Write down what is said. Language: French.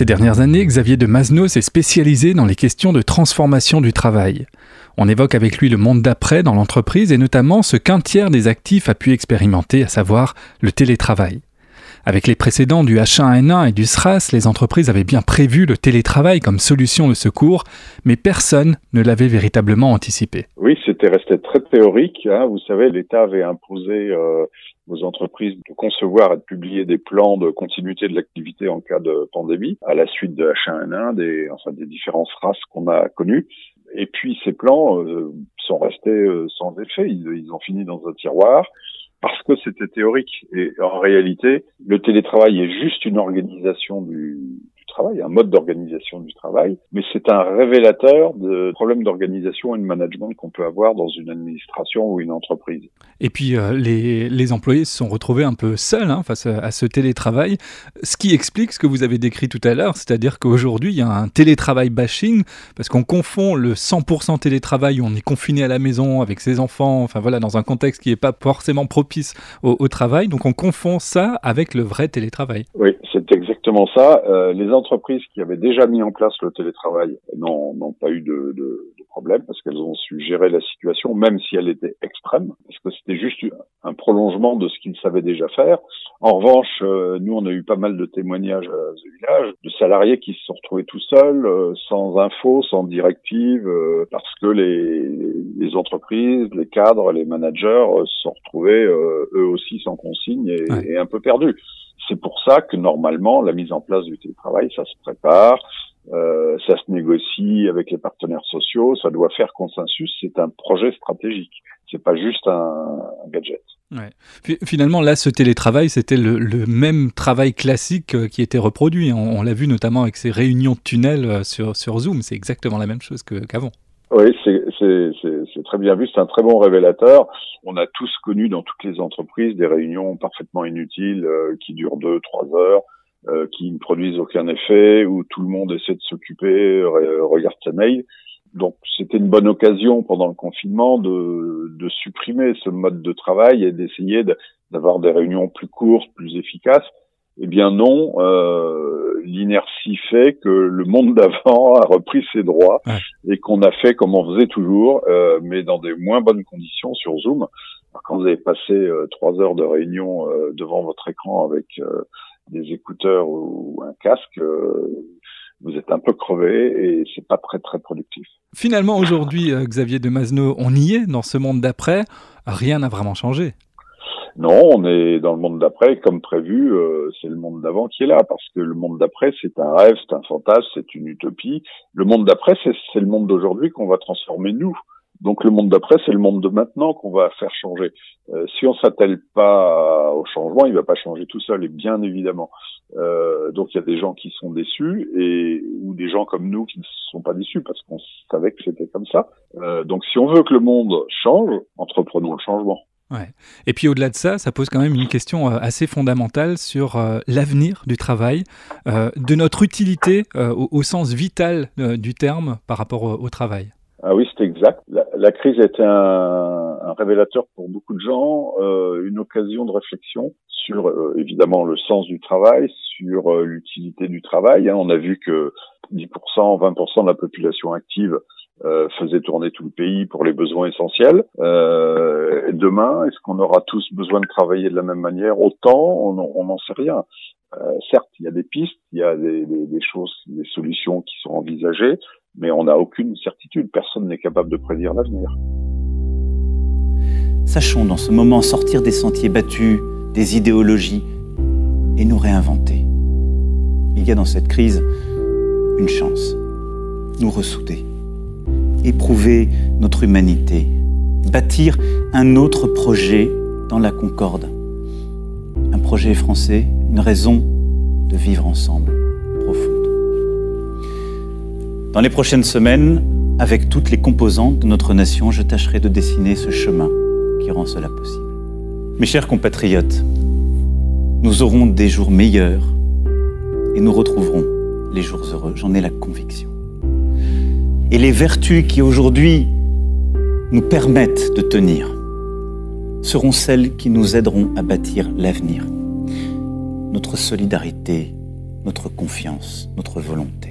Ces dernières années, Xavier de Masno s'est spécialisé dans les questions de transformation du travail. On évoque avec lui le monde d'après dans l'entreprise et notamment ce qu'un tiers des actifs a pu expérimenter, à savoir le télétravail. Avec les précédents du H1N1 et du SRAS, les entreprises avaient bien prévu le télétravail comme solution de secours, mais personne ne l'avait véritablement anticipé. Oui, c'était resté très théorique. Hein. Vous savez, l'État avait imposé euh, aux entreprises de concevoir et de publier des plans de continuité de l'activité en cas de pandémie, à la suite de H1N1, des, enfin, des différentes races qu'on a connues. Et puis ces plans euh, sont restés euh, sans effet. Ils, ont fini dans un tiroir parce que c'était théorique. Et en réalité, le télétravail est juste une organisation du, travail, un mode d'organisation du travail, mais c'est un révélateur de problèmes d'organisation et de management qu'on peut avoir dans une administration ou une entreprise. Et puis euh, les, les, employés se sont retrouvés un peu seuls hein, face à, ce télétravail, ce qui explique ce que vous avez décrit tout à l'heure, c'est-à-dire qu'aujourd'hui il y a un télétravail bashing, parce qu'on confond le 100% télétravail où on est confiné à la maison avec ses enfants, enfin voilà, dans un contexte qui n'est pas forcément propice au, au, travail, donc on confond ça avec le vrai télétravail. Oui, c'est exactement ça. Euh, les entreprises qui avaient déjà mis en place le télétravail n'ont pas eu de, de, de problème parce qu'elles ont su gérer la situation, même si elle était extrême, parce que c'était juste un prolongement de ce qu'ils savaient déjà faire. En revanche, euh, nous, on a eu pas mal de témoignages à ce village de salariés qui se sont retrouvés tout seuls, euh, sans infos, sans directive, euh, parce que les, les, entreprises, les cadres, les managers se sont retrouvés eux aussi sans consigne et, et un peu perdus. C'est pour ça que normalement, la mise en place du télétravail, ça se prépare, euh, ça se négocie avec les partenaires sociaux, ça doit faire consensus. C'est un projet stratégique. C'est pas juste un, gadget. Finalement, là, ce télétravail, c'était le, même travail classique euh, qui était reproduit. On, l'a vu notamment avec ces réunions de tunnels euh, sur, sur Zoom. C'est exactement la même chose qu'avant. Oui, c'est très bien vu. C'est un très bon révélateur. On a tous connu dans toutes les entreprises des réunions parfaitement inutiles qui durent deux, trois heures euh, qui ne produisent aucun effet, où tout le monde essaie de s'occuper, regarde sa mail. Donc c'était une bonne occasion pendant le confinement de, de supprimer ce mode de travail et d'essayer d'avoir des réunions plus courtes, plus efficaces. Eh bien non, euh, l'inertie fait que le monde d'avant a repris ses droits et qu'on a fait comme on faisait toujours, euh, mais dans des moins bonnes conditions sur Zoom. quand vous avez passé euh, trois heures de réunion devant votre écran avec des écouteurs ou un casque, vous êtes un peu crevé et c'est pas très très productif. Finalement, aujourd'hui, Xavier de Masno, on y est dans ce monde d'après. Rien n'a vraiment changé. Non, on est dans le monde d'après comme prévu. Euh, c'est le monde d'avant qui est là parce que le monde d'après, c'est un rêve, c'est un fantasme, c'est une utopie. Le monde d'après, c'est le monde d'aujourd'hui qu'on va transformer nous. Donc le monde d'après, c'est le monde de maintenant qu'on va faire changer. Euh, si on s'attelle pas au changement, il va pas changer tout seul, et bien évidemment. Euh, donc il y a des gens qui sont déçus et ou des gens comme nous qui ne sont pas déçus parce qu'on savait que c'était comme ça. Donc si on veut que le monde change, entreprenons le changement. Ouais. Et puis au-delà de ça, ça pose quand même une question euh, assez fondamentale sur euh, l'avenir du travail, euh, de notre utilité au, sens vital du terme par rapport au, travail. Ah oui, c'est exact. La, crise était un, un, révélateur pour beaucoup de gens, une occasion de réflexion sur évidemment le sens du travail, sur l'utilité du travail. Hein. On a vu que 10%, 20% de la population active euh, faisait tourner tout le pays pour les besoins essentiels. Euh, demain, est-ce qu'on aura tous besoin de travailler de la même manière? Autant, on n'en sait rien. Euh, certes, il y a des pistes, il y a des, des, choses, des solutions qui sont envisagées, mais on n'a aucune certitude. Personne n'est capable de prédire l'avenir. Sachons dans ce moment sortir des sentiers battus, des idéologies, et nous réinventer. Il y a dans cette crise une chance, nous ressouder, éprouver notre humanité, bâtir un autre projet dans la concorde. Un projet français, une raison de vivre ensemble profonde. Dans les prochaines semaines, avec toutes les composantes de notre nation, je tâcherai de dessiner ce chemin qui rend cela possible. Mes chers compatriotes, nous aurons des jours meilleurs et nous retrouverons les jours heureux, j'en ai la conviction. Et les vertus qui aujourd'hui nous permettent de tenir seront celles qui nous aideront à bâtir l'avenir. Notre solidarité, notre confiance, notre volonté.